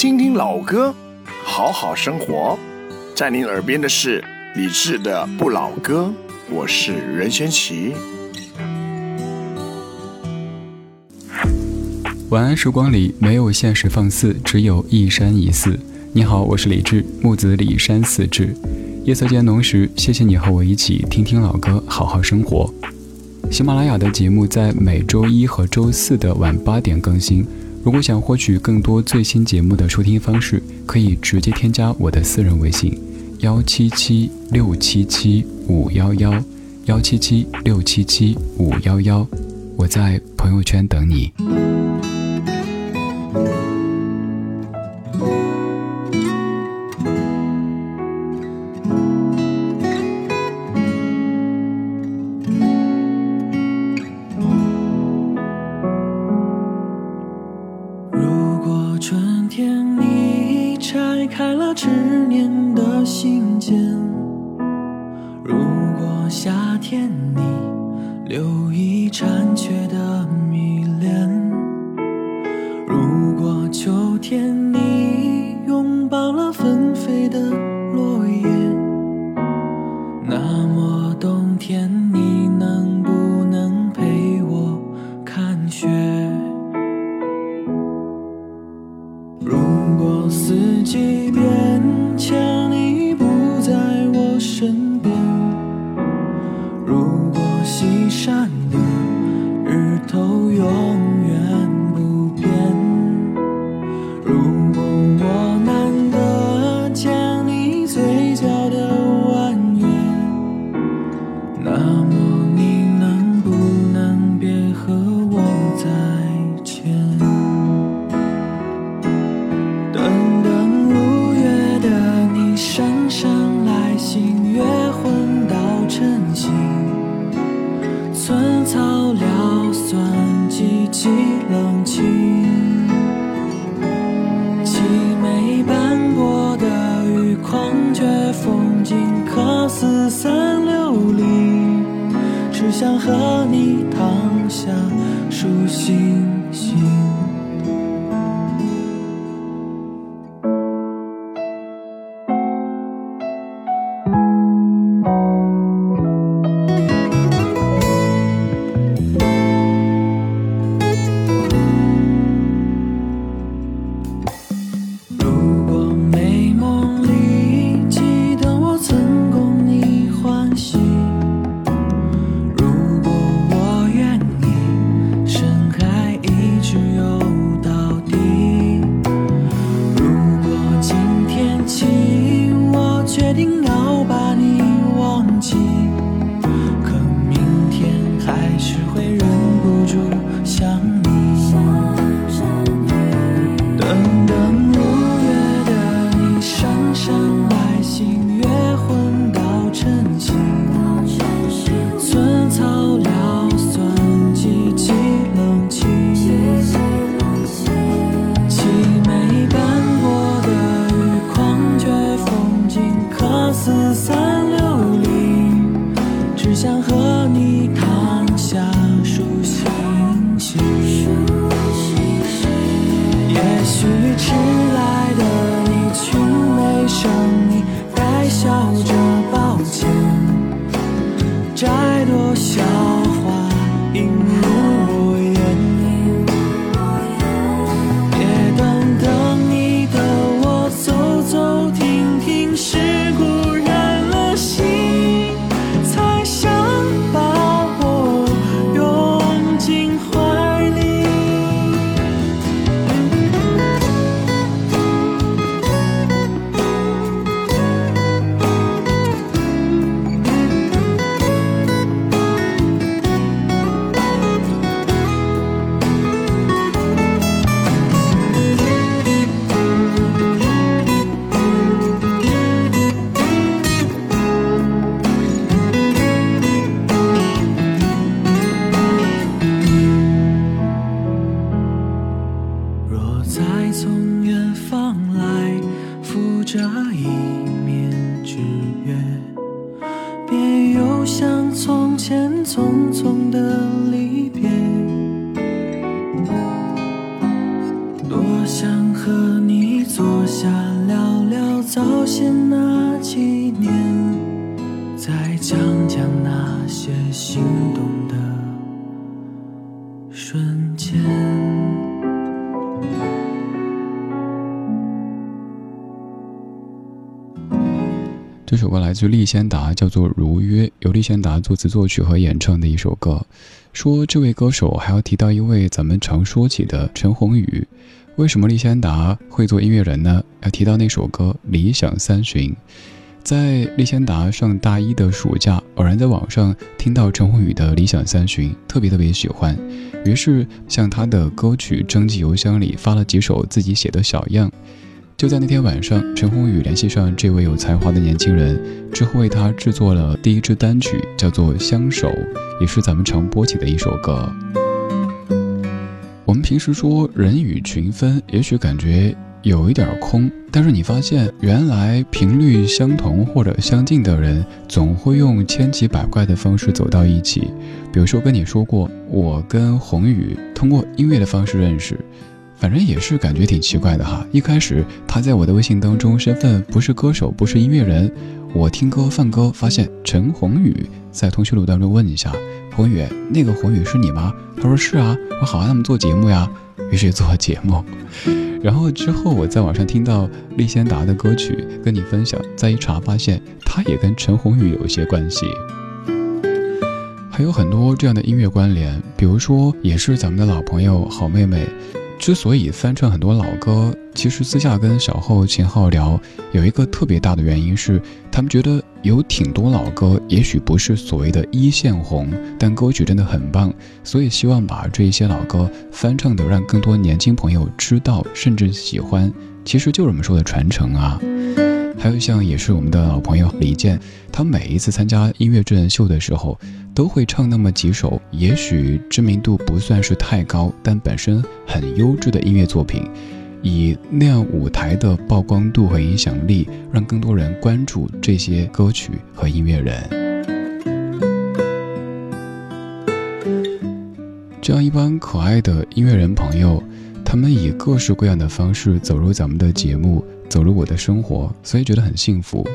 听听老歌，好好生活。在您耳边的是李志的《不老歌》，我是任贤齐。晚安时光里没有现实放肆，只有一山一寺。你好，我是李志，木子李山寺志。夜色渐浓时，谢谢你和我一起听听老歌，好好生活。喜马拉雅的节目在每周一和周四的晚八点更新。如果想获取更多最新节目的收听方式，可以直接添加我的私人微信：幺七七六七七五幺幺，幺七七六七七五幺幺。我在朋友圈等你。想和你躺下数星星。再从远方来，浮着一面之约，别又像从前匆匆的。首歌来自利仙达，叫做《如约》，由利仙达作词作曲和演唱的一首歌。说这位歌手还要提到一位咱们常说起的陈鸿宇。为什么利仙达会做音乐人呢？要提到那首歌《理想三旬》。在利仙达上大一的暑假，偶然在网上听到陈鸿宇的《理想三旬》，特别特别喜欢，于是向他的歌曲征集邮箱里发了几首自己写的小样。就在那天晚上，陈鸿宇联系上这位有才华的年轻人，之后为他制作了第一支单曲，叫做《相守》，也是咱们常播起的一首歌。我们平时说人与群分，也许感觉有一点空，但是你发现，原来频率相同或者相近的人，总会用千奇百怪的方式走到一起。比如说跟你说过，我跟宏宇通过音乐的方式认识。反正也是感觉挺奇怪的哈。一开始他在我的微信当中身份不是歌手，不是音乐人。我听歌放歌，发现陈鸿宇在通讯录当中问一下，宏宇，那个宏宇是你吗？他说是啊。我好啊，那么做节目呀。于是做节目。然后之后我在网上听到利仙达的歌曲，跟你分享，再一查发现他也跟陈鸿宇有一些关系。还有很多这样的音乐关联，比如说也是咱们的老朋友好妹妹。之所以翻唱很多老歌，其实私下跟小后秦昊聊，有一个特别大的原因是，他们觉得有挺多老歌，也许不是所谓的一线红，但歌曲真的很棒，所以希望把这一些老歌翻唱的让更多年轻朋友知道，甚至喜欢，其实就是我们说的传承啊。还有像也是我们的老朋友李健，他每一次参加音乐真人秀的时候，都会唱那么几首，也许知名度不算是太高，但本身很优质的音乐作品，以那样舞台的曝光度和影响力，让更多人关注这些歌曲和音乐人。这样一帮可爱的音乐人朋友，他们以各式各样的方式走入咱们的节目。走入我的生活，所以觉得很幸福。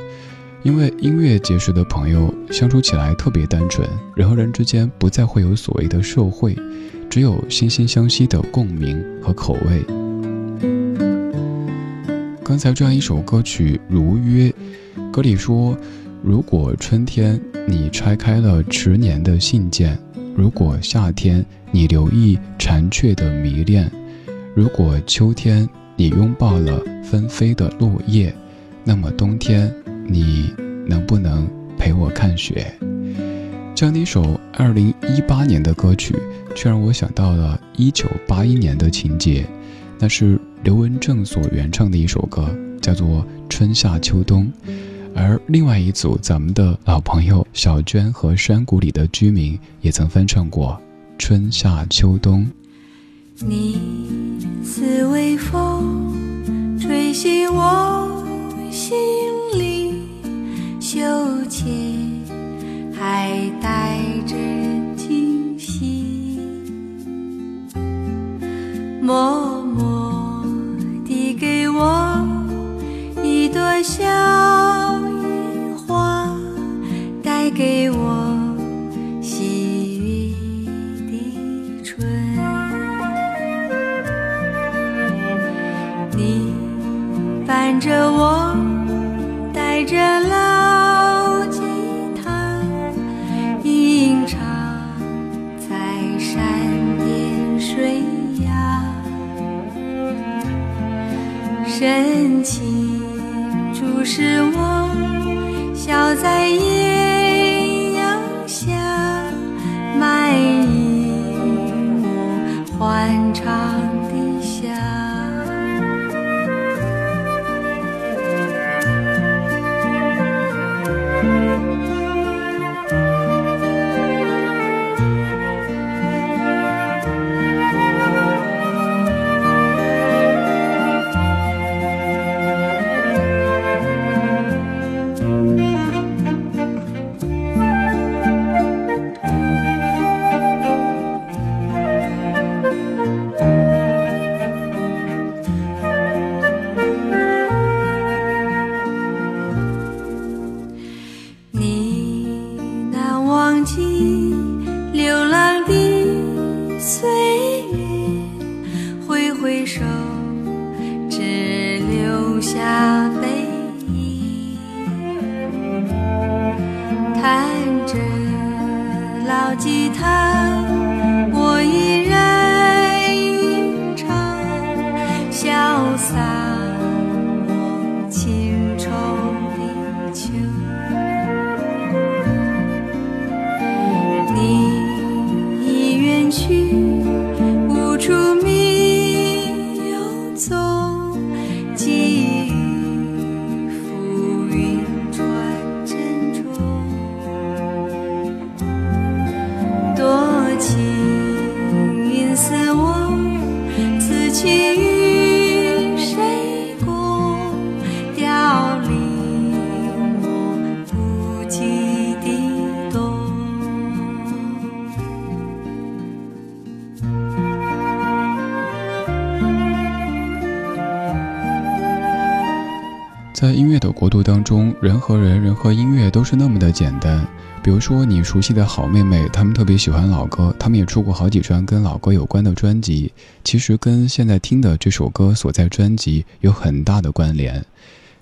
因为音乐结识的朋友相处起来特别单纯，人和人之间不再会有所谓的社会，只有惺惺相惜的共鸣和口味。刚才这样一首歌曲《如约》，歌里说：“如果春天你拆开了迟年的信件，如果夏天你留意蝉雀的迷恋，如果秋天……”你拥抱了纷飞的落叶，那么冬天，你能不能陪我看雪？这样的一首二零一八年的歌曲，却让我想到了一九八一年的情节。那是刘文正所原唱的一首歌，叫做《春夏秋冬》。而另外一组咱们的老朋友小娟和山谷里的居民也曾翻唱过《春夏秋冬》。你似微风，吹醒我心里羞怯，还带着惊喜，梦吉他。在音乐的国度当中，人和人，人和音乐都是那么的简单。比如说你熟悉的好妹妹，他们特别喜欢老歌，他们也出过好几张跟老歌有关的专辑。其实跟现在听的这首歌所在专辑有很大的关联。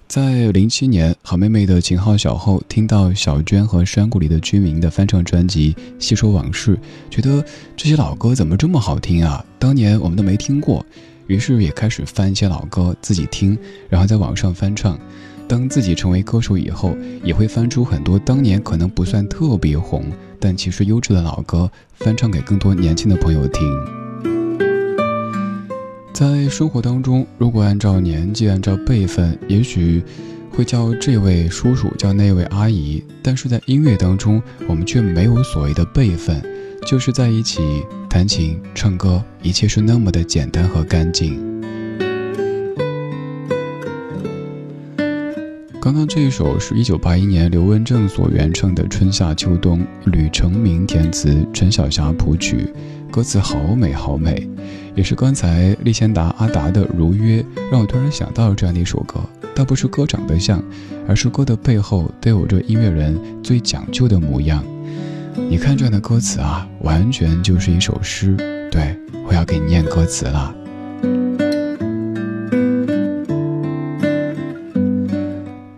在零七年，好妹妹的秦昊、小后听到小娟和山谷里的居民的翻唱专辑《细说往事》，觉得这些老歌怎么这么好听啊？当年我们都没听过。于是也开始翻一些老歌自己听，然后在网上翻唱。当自己成为歌手以后，也会翻出很多当年可能不算特别红，但其实优质的老歌，翻唱给更多年轻的朋友听。在生活当中，如果按照年纪、按照辈分，也许会叫这位叔叔，叫那位阿姨，但是在音乐当中，我们却没有所谓的辈分。就是在一起弹琴唱歌，一切是那么的简单和干净。刚刚这一首是一九八一年刘文正所原唱的《春夏秋冬》，吕成明填词，陈小霞谱曲，歌词好美好美，也是刚才立贤达阿达的《如约》，让我突然想到了这样的一首歌。倒不是歌长得像，而是歌的背后都有着音乐人最讲究的模样。你看这样的歌词啊，完全就是一首诗。对我要给你念歌词了。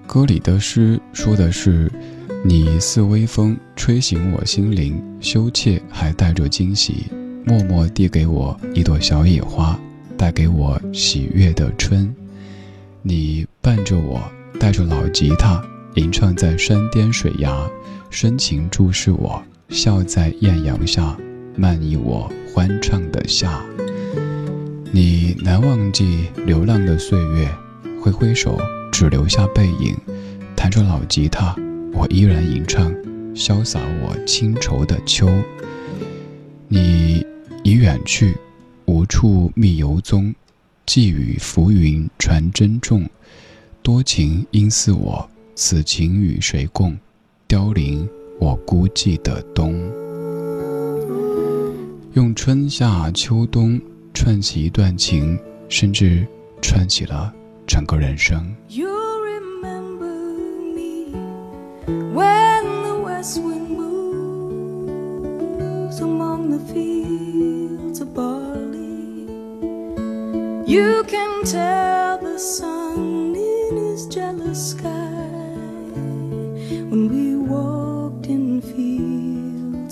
歌里的诗说的是：你似微风，吹醒我心灵，羞怯还带着惊喜，默默递给我一朵小野花，带给我喜悦的春。你伴着我，带着老吉他，吟唱在山巅水崖。深情注视我，笑在艳阳下，漫溢我欢畅的夏。你难忘记流浪的岁月，挥挥手，只留下背影。弹着老吉他，我依然吟唱，潇洒我清愁的秋。你已远去，无处觅游踪，寄语浮云传珍重。多情应似我，此情与谁共？凋零，我孤寂的冬，用春夏秋冬串起一段情，甚至串起了整个人生。jealous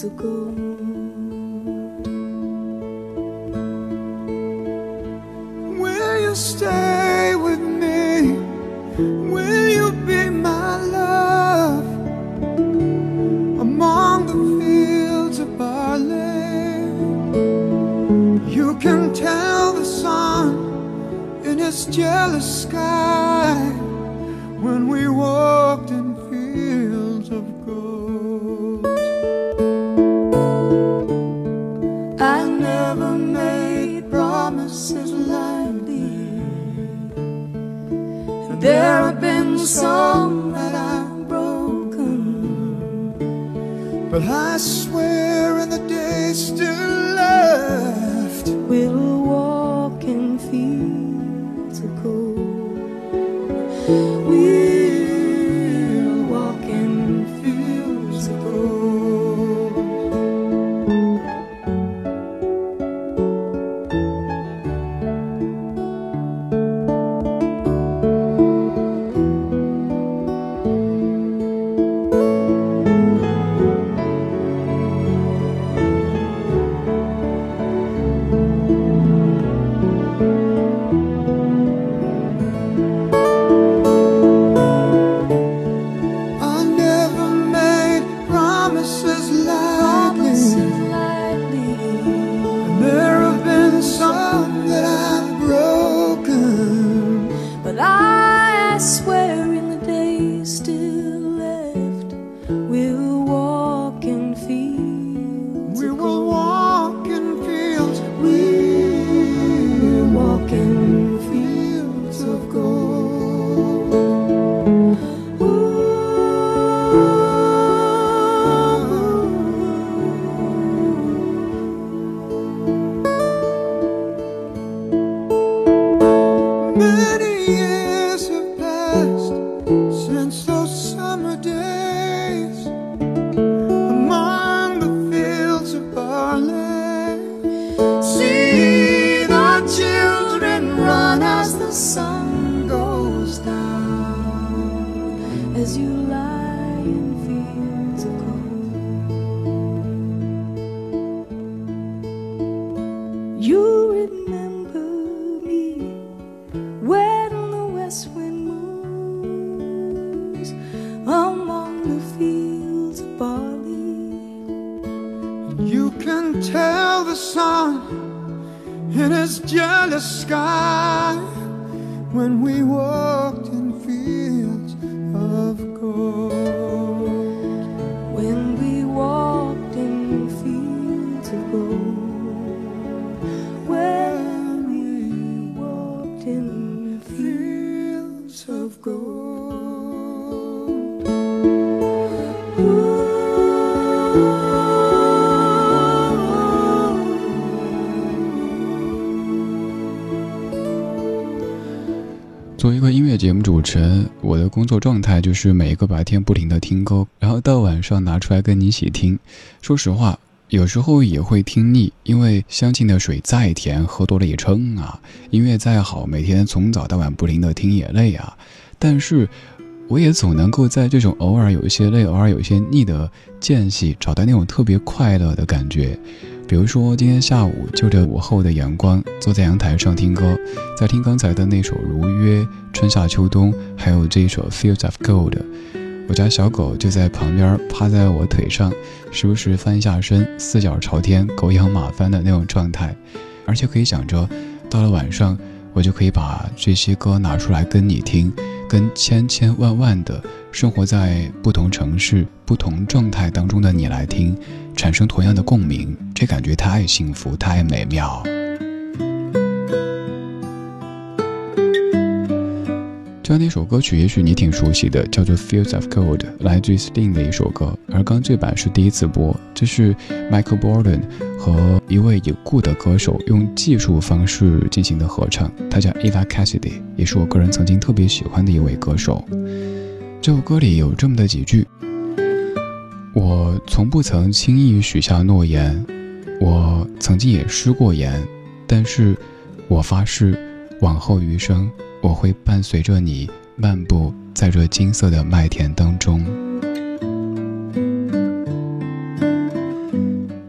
to go. 作为一个音乐节目主持人，我的工作状态就是每一个白天不停的听歌，然后到晚上拿出来跟你一起听。说实话，有时候也会听腻，因为相近的水再甜，喝多了也撑啊。音乐再好，每天从早到晚不停的听也累啊。但是，我也总能够在这种偶尔有一些累、偶尔有一些腻的间隙，找到那种特别快乐的感觉。比如说，今天下午就着午后的阳光，坐在阳台上听歌，在听刚才的那首《如约》，春夏秋冬，还有这一首《Fields of Gold》。我家小狗就在旁边趴在我腿上，时不时翻一下身，四脚朝天，狗仰马翻的那种状态。而且可以想着，到了晚上，我就可以把这些歌拿出来跟你听，跟千千万万的生活在不同城市、不同状态当中的你来听。产生同样的共鸣，这感觉太幸福，太美妙。这样的一首歌曲，也许你挺熟悉的，叫做《Fields of Gold》，来自于 Sting 的一首歌。而刚这版是第一次播，这是 Michael Borden 和一位已故的歌手用技术方式进行的合唱，他叫 Eva Cassidy，也是我个人曾经特别喜欢的一位歌手。这首歌里有这么的几句。我从不曾轻易许下诺言，我曾经也失过言，但是，我发誓，往后余生，我会伴随着你漫步在这金色的麦田当中。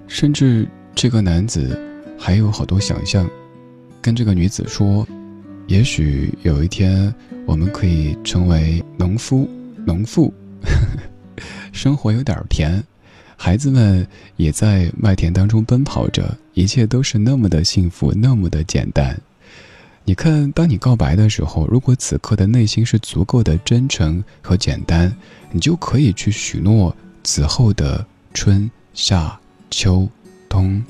甚至这个男子还有好多想象，跟这个女子说，也许有一天我们可以成为农夫、农妇。生活有点甜，孩子们也在麦田当中奔跑着，一切都是那么的幸福，那么的简单。你看，当你告白的时候，如果此刻的内心是足够的真诚和简单，你就可以去许诺此后的春夏秋冬，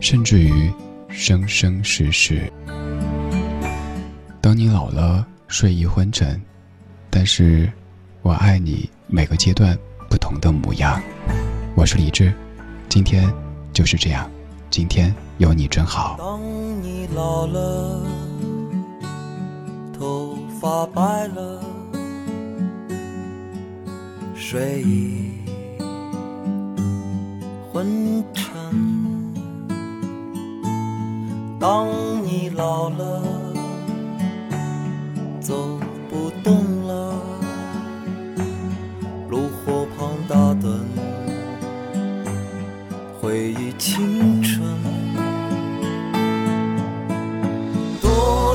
甚至于生生世世。当你老了，睡意昏沉，但是我爱你每个阶段。不同的模样，我是李志，今天就是这样，今天有你真好。当你老了，头发白了，睡意昏沉。当你老了，走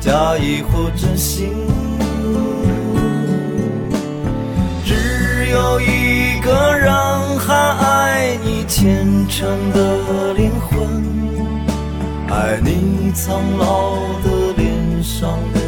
假意或真心。只有一个人还爱你虔诚的灵魂，爱你苍老的脸上的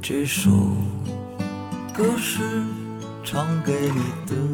这首歌是唱给你的。